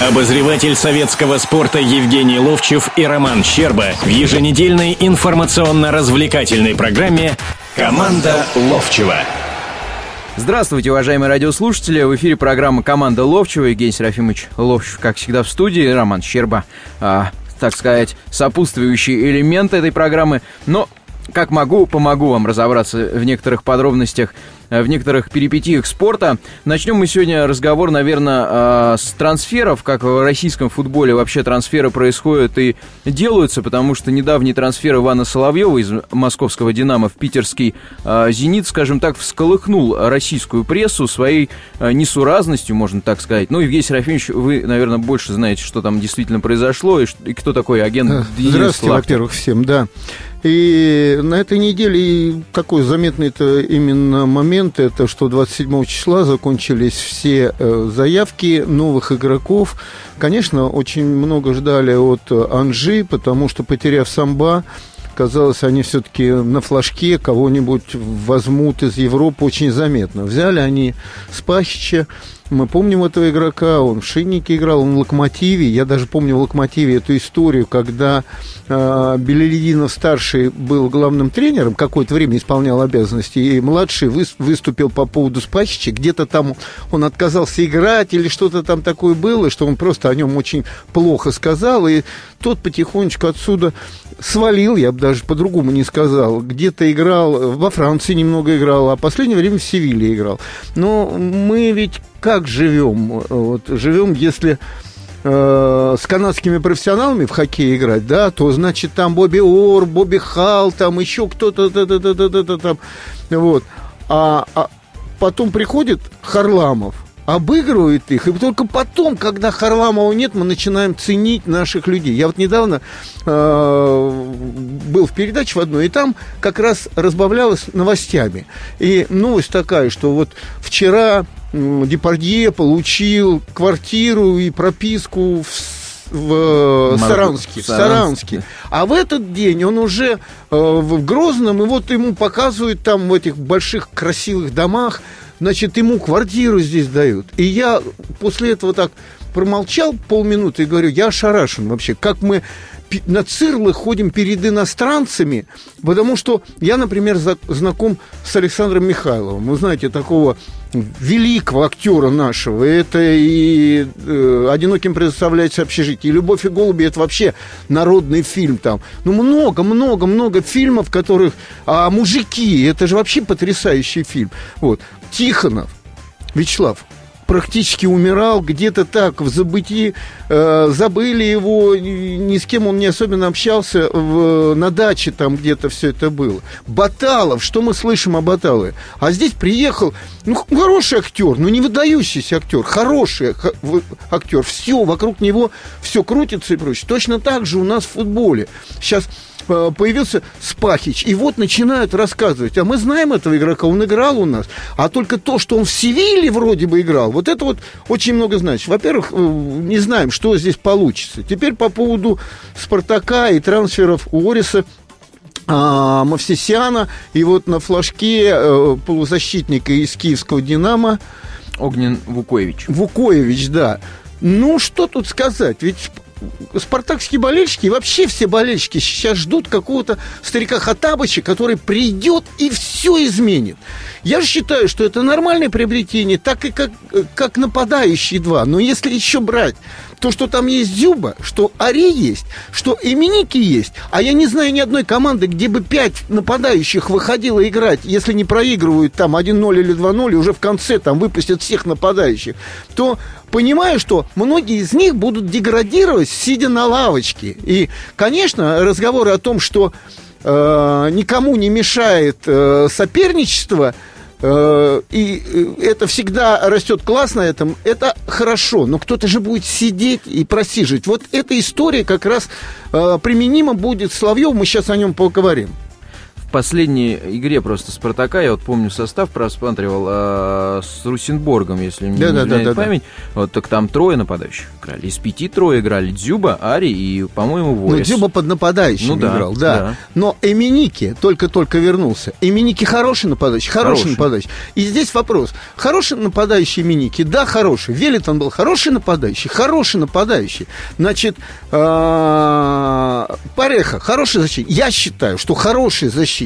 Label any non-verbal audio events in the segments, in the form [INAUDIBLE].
Обозреватель советского спорта Евгений Ловчев и Роман Щерба в еженедельной информационно-развлекательной программе «Команда Ловчева». Здравствуйте, уважаемые радиослушатели. В эфире программа «Команда Ловчева». Евгений Серафимович Ловчев, как всегда, в студии. Роман Щерба, а, так сказать, сопутствующий элемент этой программы. Но как могу, помогу вам разобраться в некоторых подробностях Э, в некоторых перипетиях спорта. Начнем мы сегодня разговор, наверное, э, с трансферов, как в российском футболе вообще трансферы происходят и делаются, потому что недавний трансфер Ивана Соловьева из московского «Динамо» в питерский э, «Зенит», скажем так, всколыхнул российскую прессу своей несуразностью, можно так сказать. Ну, Евгений Серафимович, вы, наверное, больше знаете, что там действительно произошло и, и кто такой агент Здравствуйте, во-первых, всем, да. И на этой неделе такой заметный это именно момент, это что 27 числа закончились все э, заявки новых игроков. Конечно, очень много ждали от Анжи, потому что, потеряв самба, казалось, они все-таки на флажке кого-нибудь возьмут из Европы очень заметно. Взяли они Спахича, мы помним этого игрока, он в Шиннике играл, он в Локомотиве. Я даже помню в Локомотиве эту историю, когда э, Белелединов-старший был главным тренером, какое-то время исполнял обязанности, и младший вы, выступил по поводу Спахича. Где-то там он отказался играть или что-то там такое было, что он просто о нем очень плохо сказал, и тот потихонечку отсюда свалил, я бы даже по-другому не сказал. Где-то играл, во Франции немного играл, а в последнее время в Севиле играл. Но мы ведь как живем? Вот, живем, если э, с канадскими профессионалами в хоккей играть, да, то значит там Бобби Ор, Бобби Хал, там еще кто-то, там, вот. А, а потом приходит Харламов, обыгрывает их, и только потом, когда Харламова нет, мы начинаем ценить наших людей. Я вот недавно э, был в передаче в одной, и там как раз разбавлялось новостями. И новость такая, что вот вчера Депардье получил квартиру и прописку в в Мар... Саранске, в Саранске. А в этот день он уже э, в Грозном, и вот ему показывают там в этих больших красивых домах, значит, ему квартиру здесь дают. И я после этого так промолчал полминуты и говорю, я ошарашен вообще, как мы на цирлы ходим перед иностранцами, потому что я, например, знаком с Александром Михайловым. Вы знаете, такого великого актера нашего. Это и э, «Одиноким предоставляется общежитие», и «Любовь и голуби» — это вообще народный фильм там. Ну, много-много-много фильмов, которых... А «Мужики» — это же вообще потрясающий фильм. Вот. Тихонов, Вячеслав, практически умирал, где-то так, в забытии, э, забыли его, ни с кем он не особенно общался, в, на даче там где-то все это было. Баталов, что мы слышим о Баталове? А здесь приехал, ну, хороший актер, ну, не выдающийся актер, хороший актер, все, вокруг него все крутится и прочее. Точно так же у нас в футболе. Сейчас появился Спахич, и вот начинают рассказывать, а мы знаем этого игрока, он играл у нас, а только то, что он в Севиле вроде бы играл, вот это вот очень много значит. Во-первых, э, не знаем, что здесь получится. Теперь по поводу Спартака и трансферов у Ориса а, Мавсисяна, и вот на флажке э, полузащитника из киевского «Динамо» Огнен Вукоевич. Вукоевич, да. Ну, что тут сказать? Ведь спартакские болельщики и вообще все болельщики сейчас ждут какого-то старика Хатабыча, который придет и все изменит. Я считаю, что это нормальное приобретение, так и как, как нападающие два. Но если еще брать то, что там есть Зюба, что Ари есть, что Именики есть, а я не знаю ни одной команды, где бы пять нападающих выходило играть, если не проигрывают там 1-0 или 2-0, и уже в конце там выпустят всех нападающих, то понимаю, что многие из них будут деградировать, сидя на лавочке. И, конечно, разговоры о том, что э, никому не мешает э, соперничество – и э, это всегда растет класс на этом, это хорошо, но кто-то же будет сидеть и просиживать. Вот эта история как раз э, применима будет Соловьев, мы сейчас о нем поговорим. Последней игре просто Спартака, я вот помню состав, просматривал э, с Русинборгом, если Да, не да, изменяет да, да, память. Вот так там трое нападающих играли. Из пяти трое играли. Дзюба, Ари и, по-моему, Ну, Ворис. Дзюба под нападающим Ну да, играл, да. да. Но Эминики только-только вернулся. Эминики хороший нападающий, хороший, Хороший. нападающий. И здесь вопрос. Хороший нападающий Эминики? Да, хороший. Велитон был хороший нападающий, хороший нападающий. Значит, а, Пареха, хороший защитник. Я считаю, что хороший защитник.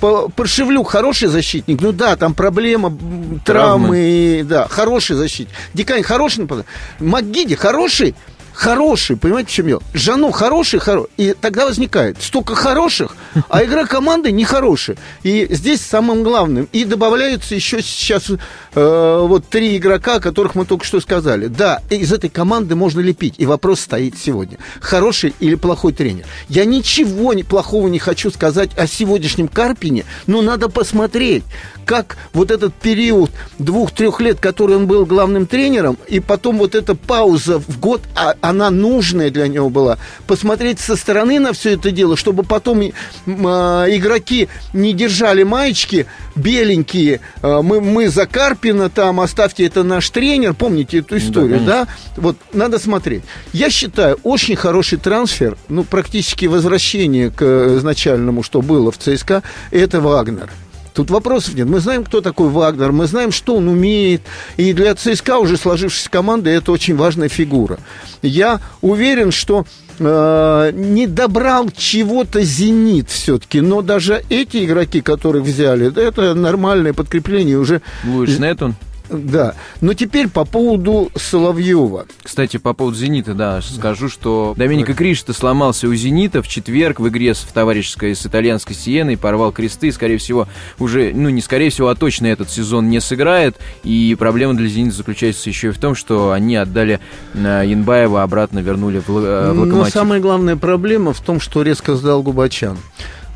По- Паршевлюк хороший защитник. Ну да, там проблема Травмы. травмы. Да, хороший защитник. Дикань хороший нападающий. МакГиди хороший хороший, понимаете, в чем дело? Жану хороший, хоро... и тогда возникает столько хороших, а игра команды нехорошая. И здесь самым главным. И добавляются еще сейчас э, вот три игрока, о которых мы только что сказали. Да, из этой команды можно лепить. И вопрос стоит сегодня. Хороший или плохой тренер? Я ничего плохого не хочу сказать о сегодняшнем Карпине, но надо посмотреть, как вот этот период двух-трех лет, который он был главным тренером, и потом вот эта пауза в год, а, она нужная для него была. Посмотреть со стороны на все это дело, чтобы потом а, игроки не держали маечки беленькие. а, мы, мы за Карпина там, оставьте, это наш тренер. Помните эту историю, конечно. да? Вот надо смотреть. Я считаю, очень хороший трансфер, ну, практически возвращение к э, изначальному, что было в ЦСКА, это Вагнер. Тут вопросов нет. Мы знаем, кто такой Вагнер, мы знаем, что он умеет. И для ЦСКА, уже сложившейся команды, это очень важная фигура. Я уверен, что э, не добрал чего-то «Зенит» все-таки. Но даже эти игроки, которых взяли, это нормальное подкрепление уже. Луиш Нетон. Да. Но теперь по поводу Соловьева. Кстати, по поводу «Зенита», да, скажу, что Доменико Кришта сломался у «Зенита» в четверг в игре в товарищеской с итальянской «Сиеной», порвал кресты, скорее всего, уже, ну, не скорее всего, а точно этот сезон не сыграет, и проблема для «Зенита» заключается еще и в том, что они отдали э, Янбаева, обратно вернули в, э, в Но «Локомотив». самая главная проблема в том, что резко сдал Губачан.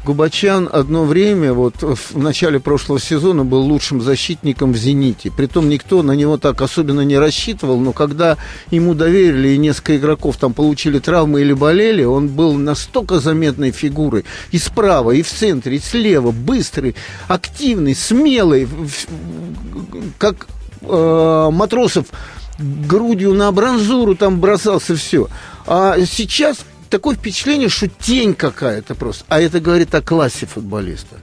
Губачан одно время, вот в начале прошлого сезона, был лучшим защитником в «Зените». Притом никто на него так особенно не рассчитывал, но когда ему доверили, и несколько игроков там получили травмы или болели, он был настолько заметной фигурой. И справа, и в центре, и слева, быстрый, активный, смелый, как э, Матросов грудью на бронзуру там бросался, все. А сейчас такое впечатление, что тень какая-то просто. А это говорит о классе футболиста.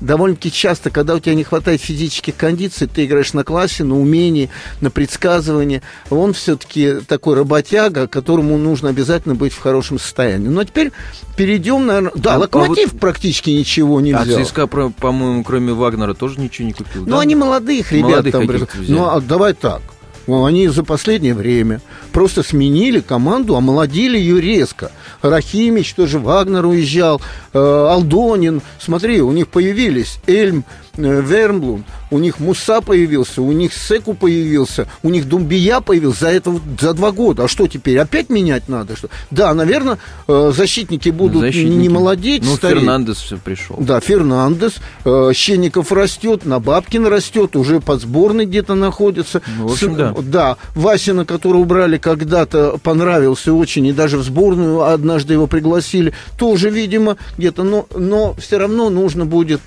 Довольно-таки часто, когда у тебя не хватает физических кондиций, ты играешь на классе, на умении, на предсказывании. Он все-таки такой работяга, которому нужно обязательно быть в хорошем состоянии. Ну, а теперь перейдем, наверное... Да, А- а Локомотив практически ничего не А взял. ЦСКА, про- по-моему, кроме Вагнера, тоже ничего не купил, Ну, да? они молодых ребят Молодых там. Ну, а давай так. Ну, Они за последнее время просто сменили команду, омолодили ее резко. Рахимич тоже, Вагнер уезжал, э, Алдонин. Смотри, у них появились Эльм, э, Вермблун, у них Муса появился, у них Секу появился, у них Думбия появился за это за два года. А что теперь? Опять менять надо? Что? Да, наверное, э, защитники будут Защитники. не молодеть, Ну, стареть. Фернандес все пришел. Да, Фернандес, э, Щенников растет, Набабкин растет, уже под сборной где-то находится. Ну, в общем, С- да. Да, Васина, которого убрали когда-то, понравился очень, и даже в сборную однажды его пригласили, тоже, видимо, где-то, но, но все равно нужно будет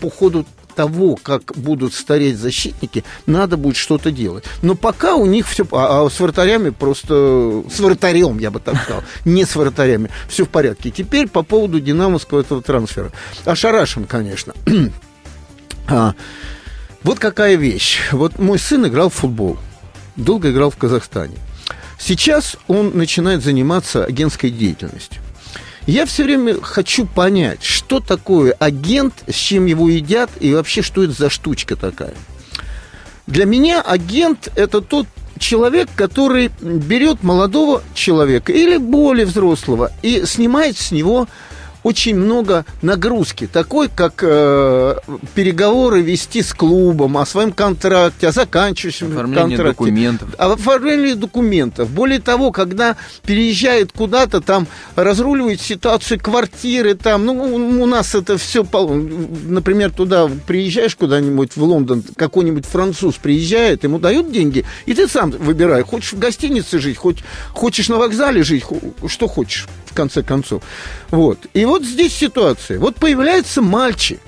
по ходу того, как будут стареть защитники, надо будет что-то делать. Но пока у них все... А, а с вратарями просто... С вратарем, я бы так сказал. [LAUGHS] Не с вратарями. Все в порядке. Теперь по поводу динамовского этого трансфера. Ошарашен, конечно. [CLEARS THROAT] А, вот какая вещь. Вот мой сын играл в футбол. Долго играл в Казахстане. Сейчас он начинает заниматься агентской деятельностью. Я все время хочу понять, что такое агент, с чем его едят, и вообще, что это за штучка такая. Для меня агент – это тот человек, который берет молодого человека или более взрослого и снимает с него очень много нагрузки, такой, как э, переговоры вести с клубом о своем контракте, о заканчивающем Оформление контракте. документов. О оформлении документов. Более того, когда переезжает куда-то, там разруливает ситуацию квартиры, там, ну, у нас это все, например, туда приезжаешь куда-нибудь в Лондон, какой-нибудь француз приезжает, ему дают деньги, и ты сам выбирай, хочешь в гостинице жить, хоть, хочешь на вокзале жить, что хочешь. в конце концов. Вот. И вот здесь ситуация. Вот появляется мальчик,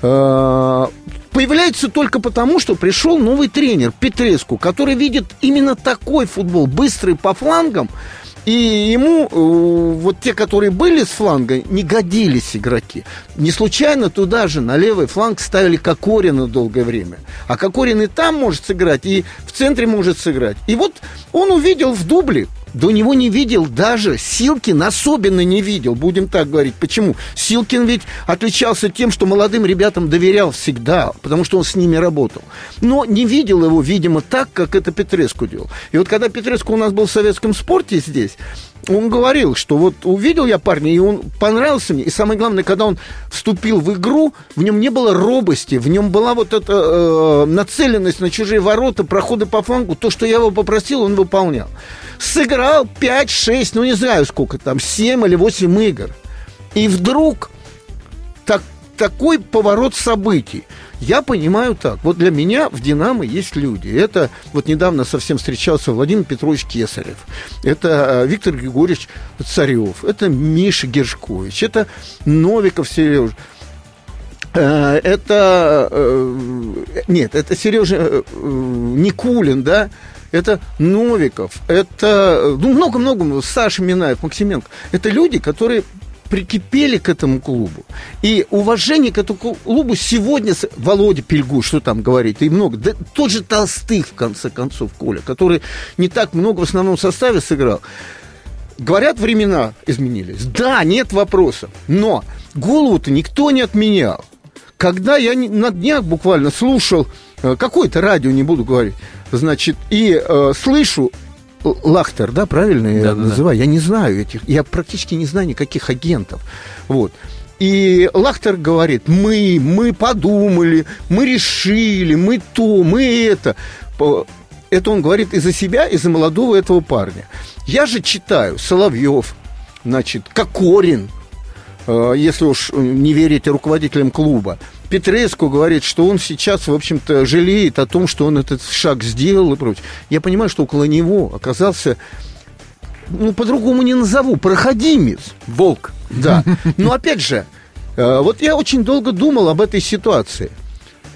э, появляется только потому, что пришел новый тренер Петреску, который видит именно такой футбол, быстрый по флангам, и ему, э, вот те, которые были с фланга, не годились игроки. Не случайно туда же, на левый фланг, ставили Кокорина долгое время. А Кокорин и там может сыграть, и в центре может сыграть. И вот он увидел в дубле до него не видел даже Силкин, особенно не видел, будем так говорить. Почему? Силкин ведь отличался тем, что молодым ребятам доверял всегда, потому что он с ними работал. Но не видел его, видимо, так, как это Петреску делал. И вот когда Петреску у нас был в советском спорте здесь, он говорил, что вот увидел я парня, и он понравился мне. И самое главное, когда он вступил в игру, в нем не было робости, в нем была вот эта э, нацеленность на чужие ворота, проходы по флангу. То, что я его попросил, он выполнял. Сыграл 5-6, ну не знаю сколько там, 7 или 8 игр. И вдруг так, такой поворот событий. Я понимаю так. Вот для меня в «Динамо» есть люди. Это вот недавно совсем встречался Владимир Петрович Кесарев. Это э, Виктор Григорьевич Царев. Это Миша Гершкович. Это Новиков Сережа. Э, это... Э, нет, это Сережа Никулин, да? это Новиков, это ну, много-много, Саша Минаев, Максименко. Это люди, которые прикипели к этому клубу. И уважение к этому клубу сегодня... Володя Пельгу, что там говорит, и много. Да тот же Толстых, в конце концов, Коля, который не так много в основном составе сыграл. Говорят, времена изменились. Да, нет вопросов. Но голову-то никто не отменял. Когда я на днях буквально слушал э, какое-то радио, не буду говорить, значит, и э, слышу Лахтер, да, правильно я да, называю? Да. Я не знаю этих, я практически не знаю никаких агентов. Вот. И Лахтер говорит, мы, мы подумали, мы решили, мы то, мы это. Это он говорит из-за себя, из-за молодого этого парня. Я же читаю Соловьев, значит, Кокорин, э, если уж не верить руководителям клуба, Петреску говорит, что он сейчас, в общем-то, жалеет о том, что он этот шаг сделал и прочее. Я понимаю, что около него оказался ну, по-другому не назову, проходимец. Волк. Да. [LAUGHS] Но опять же, э, вот я очень долго думал об этой ситуации.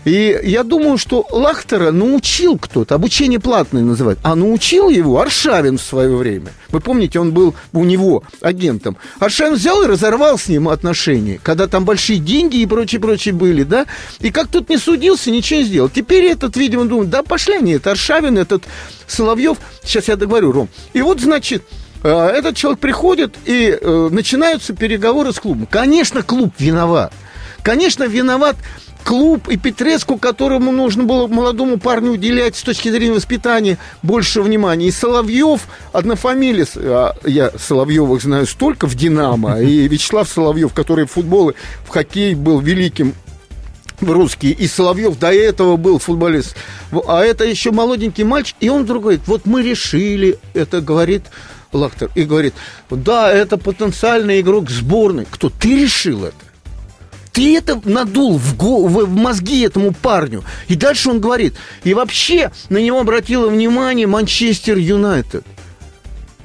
И я думаю, что Лахтера научил кто-то, обучение платное называют, а научил его Аршавин в свое время. Вы помните, он был у него агентом. Аршавин взял и разорвал с ним отношения, когда там большие деньги и прочее-прочее были, да? И как тут не судился, ничего не сделал. Теперь этот, видимо, думает, да пошли они, это Аршавин, этот Соловьев. Сейчас я договорю, Ром. И вот, значит, э, этот человек приходит, и э, начинаются переговоры с клубом. Конечно, клуб виноват. Конечно, виноват клуб и Петреску, которому нужно было молодому парню уделять с точки зрения воспитания больше внимания. И Соловьев, однофамилец, а я Соловьевых знаю столько в «Динамо», и [LAUGHS] Вячеслав Соловьев, который в футбол, в хоккей был великим русский, и Соловьев до этого был футболист. А это еще молоденький мальчик, и он вдруг говорит, вот мы решили, это говорит Лахтер, и говорит, да, это потенциальный игрок сборной. Кто? Ты решил это? Ты это надул в, го, в, в мозги этому парню. И дальше он говорит, и вообще на него обратило внимание Манчестер Юнайтед.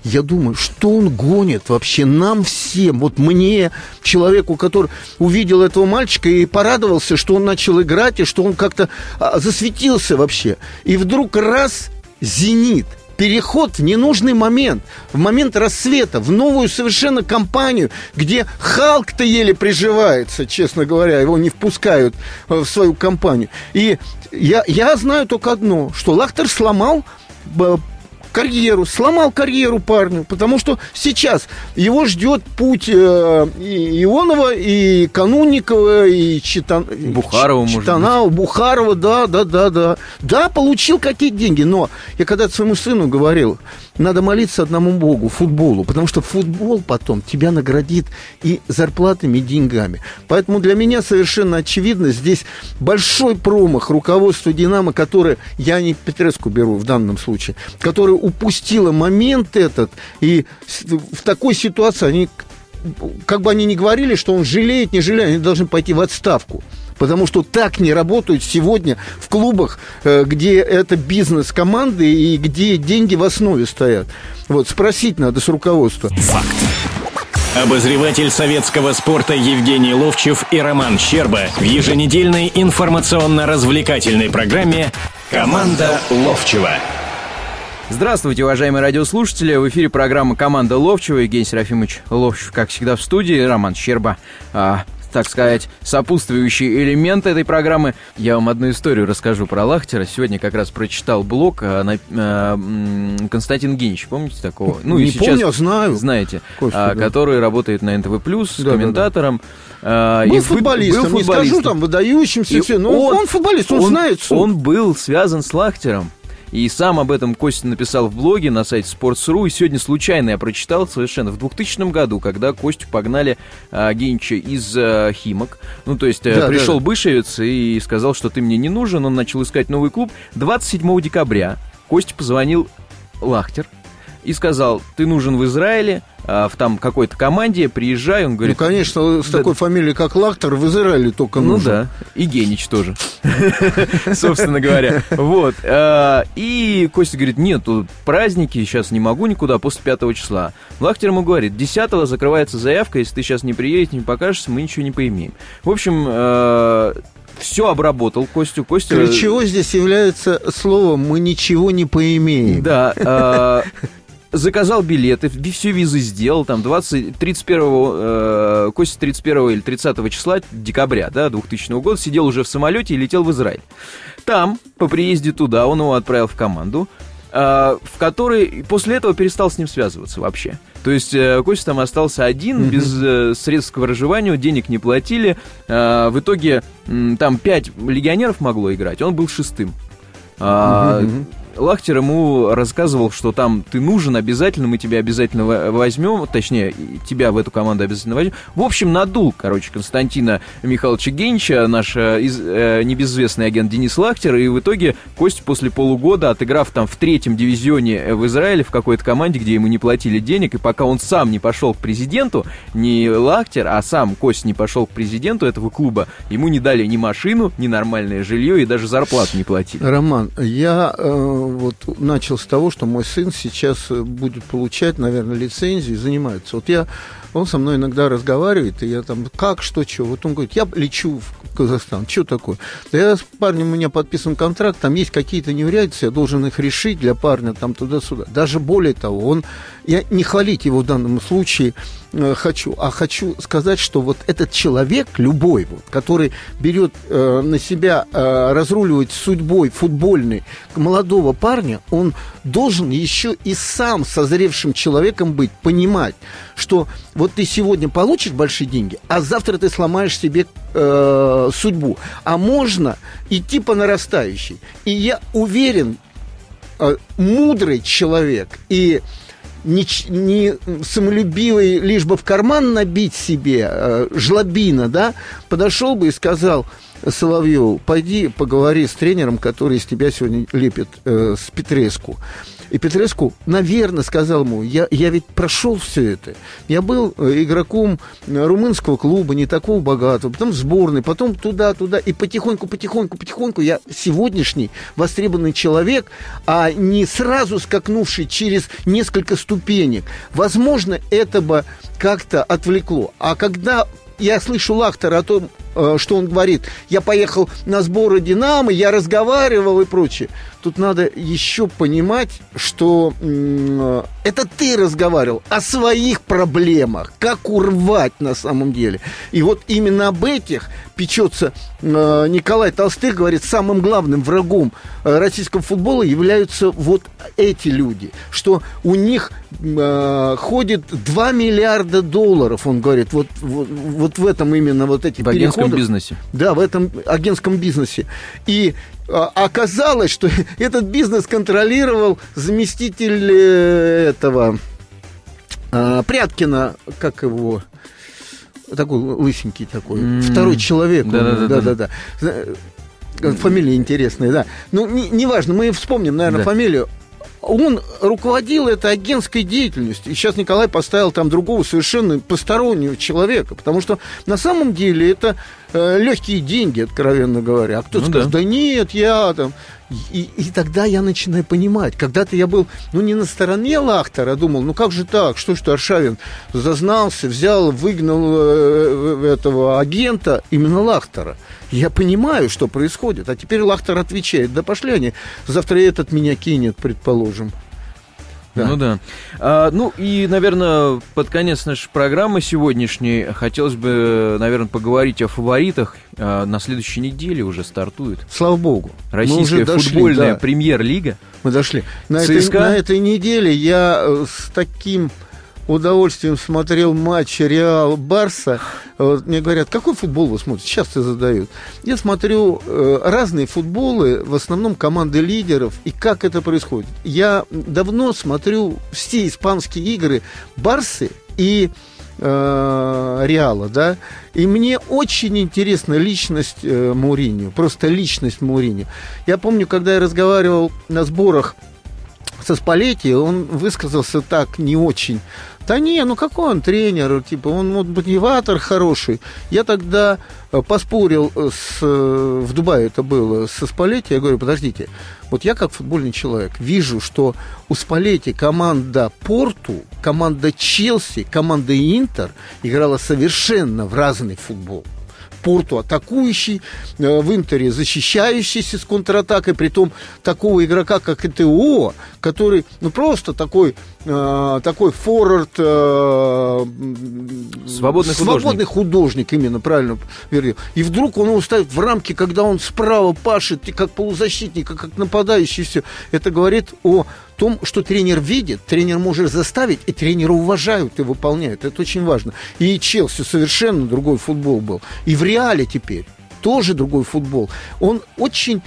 Я думаю, что он гонит вообще нам всем, вот мне, человеку, который увидел этого мальчика и порадовался, что он начал играть, и что он как-то а, засветился вообще. И вдруг раз, зенит – переход в ненужный момент, в момент рассвета, в новую совершенно компанию, где Халк-то еле приживается, честно говоря, его не впускают э, в свою компанию. И я, я знаю только одно, что Лахтер сломал э, карьеру, сломал карьеру парню, потому что сейчас его ждет путь э, и Ионова, и Канунникова, и Читан... Бухарова, Читанау, Бухарова, да, да, да, да. Да, получил какие-то деньги, но я когда своему сыну говорил, надо молиться одному Богу, футболу, потому что футбол потом тебя наградит и зарплатами, и деньгами. Поэтому для меня совершенно очевидно, здесь большой промах руководства «Динамо», которое, я не Петреску беру в данном случае, которое упустило момент этот, и в такой ситуации они как бы они ни говорили, что он жалеет, не жалеет, они должны пойти в отставку. Потому что так не работают сегодня в клубах, э, где это бизнес команды и где деньги в основе стоят. Вот, спросить надо с руководства. Факт. Обозреватель советского спорта Евгений Ловчев и Роман Щерба в еженедельной информационно-развлекательной программе «Команда Ловчева». Здравствуйте, уважаемые радиослушатели. В эфире программа «Команда Ловчева». Евгений Серафимович Ловчев, как всегда, в студии. Роман Щерба, а, так сказать, сопутствующий элемент этой программы. Я вам одну историю расскажу про Лахтера. Сегодня как раз прочитал блог а, на, а, Константин Генич. Помните такого? Ну, Не и сейчас помню, знаю. Знаете, Костя, а, да. который работает на НТВ+, да, комментатором. Да, да. был, и футболистом, был футболистом, не скажу там выдающимся, и все, но он, он футболист, он, он знает. Суд. Он был связан с Лахтером. И сам об этом Костя написал в блоге на сайте Sports.ru. И сегодня случайно я прочитал совершенно в 2000 году, когда Костю погнали а, Генча из а, Химок. Ну, то есть да, пришел да, да. Бышевец и сказал, что ты мне не нужен. Он начал искать новый клуб. 27 декабря Костя позвонил Лахтер и сказал, ты нужен в Израиле, а, в там какой-то команде, приезжай, он говорит... Ну, конечно, с да, такой фамилией, как Лактор, в Израиле только ну нужен. Ну да, и Генич тоже, [LAUGHS] собственно говоря. Вот. А, и Костя говорит, нет, тут праздники, сейчас не могу никуда, после 5 числа. Лахтер ему говорит, 10 закрывается заявка, если ты сейчас не приедешь, не покажешься, мы ничего не поимеем. В общем, а, все обработал Костю. Костя... Ключевой здесь является словом «мы ничего не поимеем». Да, заказал билеты, все визы сделал, там, 20, 31, э, Костя 31 или 30 числа декабря, да, 2000 года, сидел уже в самолете и летел в Израиль. Там, по приезде туда, он его отправил в команду, э, в которой после этого перестал с ним связываться вообще. То есть э, Костя там остался один, mm-hmm. без э, средств к проживанию, денег не платили. Э, в итоге э, там пять легионеров могло играть, он был шестым. Mm-hmm. Лахтер ему рассказывал, что там ты нужен обязательно, мы тебя обязательно возьмем, точнее, тебя в эту команду обязательно возьмем. В общем, надул, короче, Константина Михайловича Генча, наш э, из, э, небезвестный агент Денис Лахтер, и в итоге Кость после полугода, отыграв там в третьем дивизионе в Израиле в какой-то команде, где ему не платили денег, и пока он сам не пошел к президенту, не Лахтер, а сам Кость не пошел к президенту этого клуба, ему не дали ни машину, ни нормальное жилье, и даже зарплату не платили. Роман, я э вот начал с того, что мой сын сейчас будет получать, наверное, лицензию и занимается. Вот я, он со мной иногда разговаривает, и я там, как, что, что. Вот он говорит, я лечу в Казахстан, что такое? Да я с парнем, у меня подписан контракт, там есть какие-то неурядицы, я должен их решить для парня, там туда-сюда. Даже более того, он, я не хвалить его в данном случае, Э, хочу, а хочу сказать, что вот этот человек, любой, вот, который берет э, на себя э, разруливать судьбой футбольной молодого парня, он должен еще и сам созревшим человеком быть, понимать, что вот ты сегодня получишь большие деньги, а завтра ты сломаешь себе э, судьбу. А можно идти по нарастающей. И я уверен, э, мудрый человек и не, не самолюбивый, лишь бы в карман набить себе, э, жлобина, да, подошел бы и сказал Соловьеву, пойди поговори с тренером, который из тебя сегодня лепит, э, с Петреску. И Петреску, наверное, сказал ему, я, я ведь прошел все это. Я был э, игроком румынского клуба, не такого богатого, потом сборной, потом туда-туда. И потихоньку, потихоньку, потихоньку я сегодняшний востребованный человек, а не сразу скакнувший через несколько ступенек. Возможно, это бы как-то отвлекло. А когда я слышу Лахтера о том, что он говорит, я поехал на сборы «Динамо», я разговаривал и прочее. Тут надо еще понимать, что э, это ты разговаривал о своих проблемах, как урвать на самом деле. И вот именно об этих печется э, Николай Толстых, говорит, самым главным врагом э, российского футбола являются вот эти люди, что у них э, ходит 2 миллиарда долларов, он говорит, вот, вот, вот в этом именно вот эти В агентском бизнесе. Да, в этом агентском бизнесе. И а, оказалось, что [LAUGHS] этот бизнес контролировал заместитель э, этого а, Пряткина, как его, такой лысенький такой, mm-hmm. второй человек. Да-да-да. Фамилия интересная, да. Ну, неважно, не мы вспомним, наверное, да. фамилию он руководил этой агентской деятельностью. И сейчас Николай поставил там другого совершенно постороннего человека. Потому что на самом деле это э, легкие деньги, откровенно говоря. А кто-то Ну скажет, да. да нет, я там... И, и тогда я начинаю понимать. Когда-то я был, ну, не на стороне Лахтера, думал, ну, как же так, что что Аршавин зазнался, взял, выгнал э, этого агента, именно Лахтера. Я понимаю, что происходит. А теперь Лахтер отвечает, да пошли они, завтра этот меня кинет, предположим. Да. Ну да. А, ну и, наверное, под конец нашей программы сегодняшней хотелось бы, наверное, поговорить о фаворитах. А, на следующей неделе уже стартует Слава богу. Российская дошли, футбольная да. премьер-лига. Мы дошли. На этой, ЦСКА? на этой неделе я э, с таким удовольствием смотрел матч Реал Барса. Вот мне говорят, какой футбол вы смотрите? Часто задают. Я смотрю э, разные футболы, в основном команды лидеров, и как это происходит. Я давно смотрю все испанские игры Барсы и э, Реала, да, и мне очень интересна личность э, Мourinho, просто личность Мourinho. Я помню, когда я разговаривал на сборах со Спалетти, он высказался так не очень. Да не, ну какой он тренер, типа, он вот мотиватор хороший. Я тогда э, поспорил э, с, э, в Дубае это было, со Спалетти, я говорю, подождите, вот я как футбольный человек вижу, что у Спалетти команда Порту, команда Челси, команда Интер играла совершенно в разный футбол. Порту атакующий, э, в Интере защищающийся с контратакой, притом такого игрока, как ИТО, который, ну, просто такой, э, такой форвард... э, Свободный свободный художник, именно, правильно, вернее. И вдруг он его ставит в рамки, когда он справа пашет, и как полузащитник, и как нападающий, все. Это говорит о том, что тренер видит, тренер может заставить, и тренера уважают и выполняют. Это очень важно. И Челси совершенно другой футбол был. И в Реале теперь тоже другой футбол. Он очень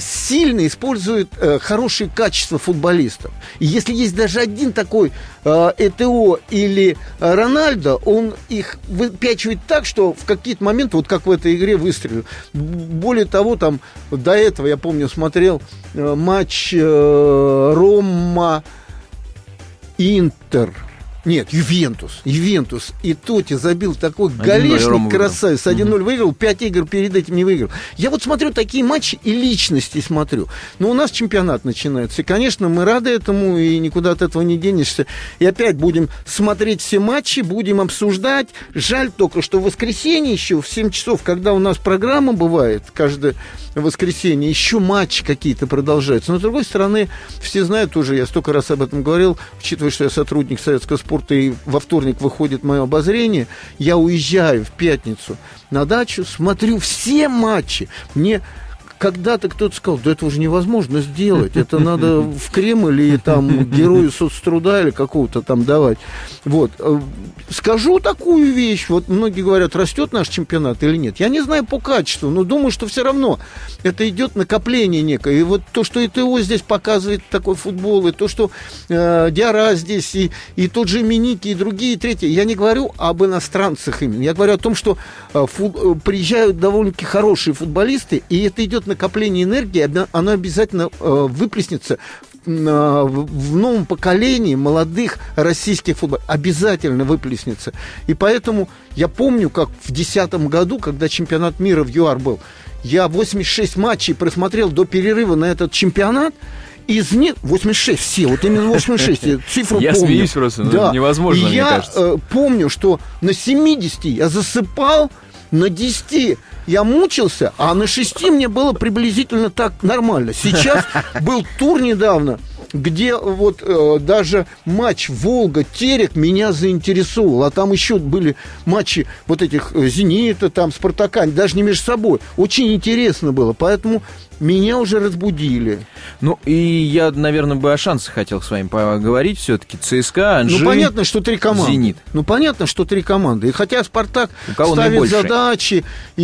сильно использует э, хорошие качества футболистов. И если есть даже один такой э, ЭТО или э, Рональдо, он их выпячивает так, что в какие-то моменты, вот как в этой игре, выстрелил. Более того, там до этого, я помню, смотрел э, матч э, Рома Интер. Нет, Ювентус. Ювентус. И Тоти забил такой 1:0 голешник Рома выиграл. красавец. 1-0 выиграл, 5 игр перед этим не выиграл. Я вот смотрю такие матчи и личности смотрю. Но у нас чемпионат начинается. И, конечно, мы рады этому, и никуда от этого не денешься. И опять будем смотреть все матчи, будем обсуждать. Жаль только, что в воскресенье еще в 7 часов, когда у нас программа бывает, каждое воскресенье, еще матчи какие-то продолжаются. Но, с другой стороны, все знают уже, я столько раз об этом говорил, учитывая, что я сотрудник советского спорта, и во вторник выходит мое обозрение, я уезжаю в пятницу на дачу, смотрю все матчи. Мне когда-то кто-то сказал, да это уже невозможно сделать, это надо в Кремль или там герою соцтруда или какого-то там давать. Вот. Э, Скажу такую вещь, вот многие говорят, растет наш чемпионат или нет. Я не знаю по качеству, но думаю, что все равно это идет накопление некое. И вот то, что ИТО здесь показывает такой футбол, и то, что э, Диара здесь, и, и тот же Миники, и другие, третьи. Я не говорю об иностранцах именно. Я говорю о том, что э, э, приезжают довольно-таки хорошие футболисты, и это идет накопление энергии, оно обязательно э, выплеснется на- в новом поколении молодых российских футболистов обязательно выплеснется. И поэтому я помню, как в 2010 году, когда чемпионат мира в ЮАР был, я 86 матчей просмотрел до перерыва на этот чемпионат, из них 86 все, вот именно 86, я цифру Я помню. смеюсь просто, ну, невозможно, И мне я кажется. э, помню, что на 70 я засыпал, на 10 я мучился, а на 6 мне было приблизительно так нормально. Сейчас [LAUGHS] был тур недавно, где вот э, даже матч Волга-Терек меня заинтересовал. А там еще были матчи вот этих э, Зенита, там Спартака, даже не между собой. Очень интересно было, поэтому меня уже разбудили. Ну, и я, наверное, бы о шансах хотел с вами поговорить все-таки. ЦСКА, Анжи, Ну, понятно, что три команды. Зенит. Ну, понятно, что три команды. И хотя «Спартак» У кого ставит наибольшие? задачи, и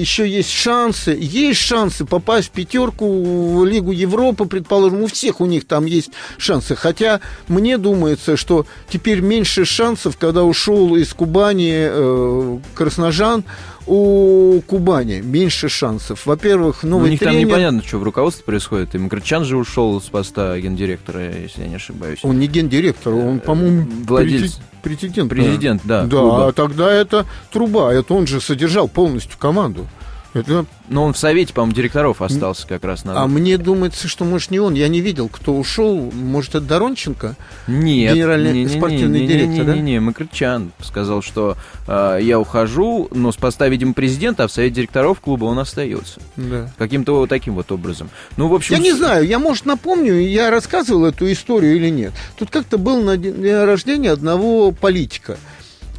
еще есть шансы, есть шансы попасть в пятерку в Лигу Европы, предположим, у всех у них там есть шансы. Хотя мне думается, что теперь меньше шансов, когда ушел из Кубани э, Красножан, у Кубани меньше шансов. Во-первых, новый Ну, у них тренер... там непонятно, что в руководстве происходит. И Макрычан же ушел с поста гендиректора, если я не ошибаюсь. Он не гендиректор, он, по-моему, Владелец. президент. Президент, да, Да, клуба. тогда это труба. Это он же содержал полностью команду. Это... Но он в совете, по-моему, директоров остался как раз. Надо. А мне думается, что, может, не он. Я не видел, кто ушел. Может, это Доронченко? Нет, генеральный не, не, спортивный не, директор, не, да? Не, не, Макрычан сказал, что э, я ухожу, но с поста, видимо, президента, а в совете директоров клуба он остается. Да. Каким-то вот таким вот образом. Ну, в общем... Я не знаю, я, может, напомню, я рассказывал эту историю или нет. Тут как-то был на день рождения одного политика.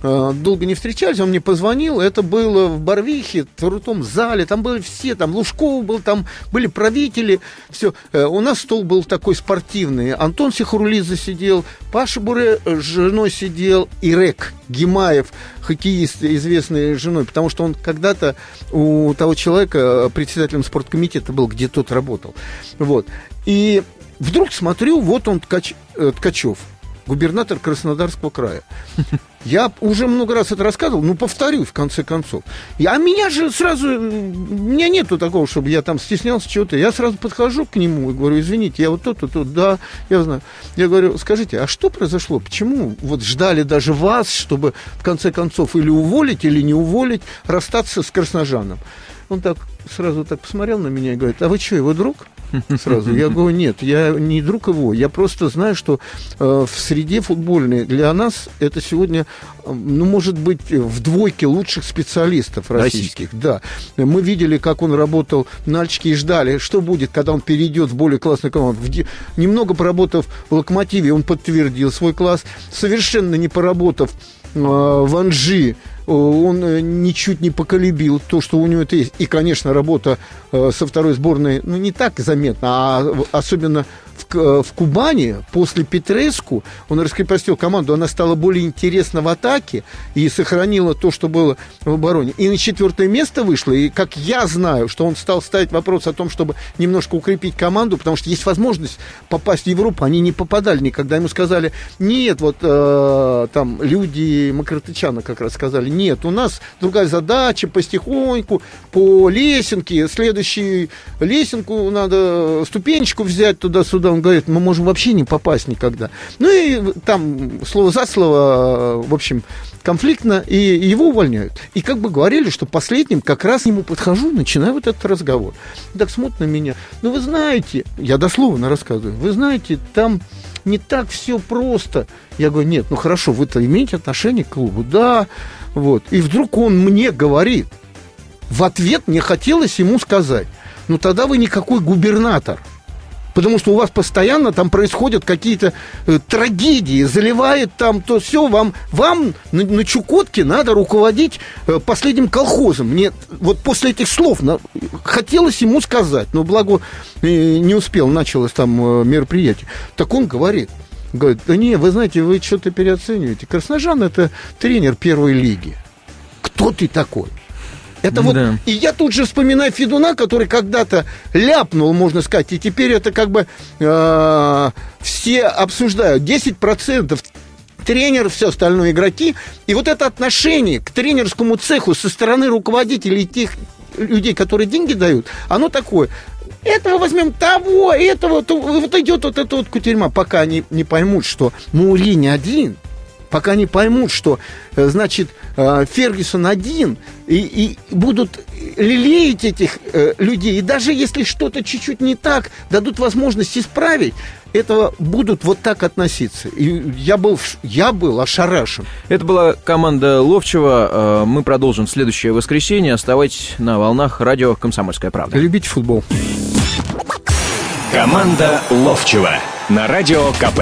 Э, Долго не встречались, он мне позвонил, это было в Барвихе, в крутом зале, там были все, там Лужков был, там были правители, все. У нас стол был такой спортивный, Антон Сихрулидзе сидел, Паша Буре с женой сидел, Ирек Гимаев, хоккеист, известный женой, потому что он когда-то у того человека председателем спорткомитета был, где тот работал. Вот. И вдруг смотрю, вот он Ткач, э, Ткачев, губернатор Краснодарского края. Я уже много раз это рассказывал, ну, повторю в конце концов. А меня же сразу, э, у меня нету такого, чтобы я там стеснялся чего-то. Я сразу подхожу к нему и говорю, извините, я вот то-то, то, да, я знаю. Я говорю, скажите, а что произошло? Почему вот ждали даже вас, чтобы в конце концов или уволить, или не уволить, расстаться с Красножаном? Он так сразу так посмотрел на меня и говорит, а вы что, его друг? Сразу. Я говорю, нет, я не друг его. Я просто знаю, что э, в среде футбольной для нас это сегодня, ну, может быть, в двойке лучших специалистов российских. Да. Мы видели, как он работал на Альчике и ждали, что будет, когда он перейдет в более классную команду. В Немного поработав в Локомотиве, он подтвердил свой класс. Совершенно не поработав э, в Анжи, э, он э, ничуть не поколебил то, что у него это есть. И, конечно, работа со второй сборной, ну, не так заметна, а особенно в, э, в Кубани после Петреску он раскрепостил команду, она стала более интересна в атаке и сохранила то, что было в обороне. И на четвертое место вышла, и как я знаю, что он стал ставить вопрос о том, чтобы немножко укрепить команду, потому что есть возможность попасть в Европу, они не попадали никогда. Ему сказали, нет, вот э, там люди Макартычана как раз сказали, нет, у нас другая задача, потихоньку, по лесенке, следующую лесенку надо, ступенечку взять туда-сюда. Он говорит, мы можем вообще не попасть никогда. Ну и там слово за слово, в общем, конфликтно, и его увольняют. И как бы говорили, что последним как раз к нему подхожу, начинаю вот этот разговор. Так смотрит на меня. Ну, вы знаете, я дословно рассказываю, вы знаете, там не так все просто. Я говорю, нет, ну хорошо, вы-то имеете отношение к клубу? Да, вот. И вдруг он мне говорит, в ответ мне хотелось ему сказать, ну тогда вы никакой губернатор. Потому что у вас постоянно там происходят какие-то э, трагедии, заливает там то все, вам, вам на, на Чукотке надо руководить э, последним колхозом. Мне вот после этих слов на- хотелось ему сказать, но благо э, не успел, началось там э, мероприятие. Так он говорит, говорит, да не, вы знаете, вы что-то переоцениваете. Красножан это тренер первой лиги. Кто ты такой? Это вот, Да. и я тут же вспоминаю Федуна, который когда-то ляпнул, можно сказать, и теперь это как бы э, все обсуждают. 10% тренер, все остальное игроки. И вот это отношение к тренерскому цеху со стороны руководителей тех людей, которые деньги дают, оно такое. Этого возьмем того, этого, то, вот идет вот эта вот кутерьма, пока они не поймут, что Маури не один, пока не поймут, что, э, значит, э, Фергюсон один, и, и будут лелеять этих э, людей, и даже если что-то чуть-чуть не так, дадут возможность исправить, этого будут вот так относиться. И я был, я был ошарашен. Это была команда Ловчева. Мы продолжим в следующее воскресенье. Оставайтесь на волнах радио «Комсомольская правда». Любите футбол. Команда Ловчева на Радио КП.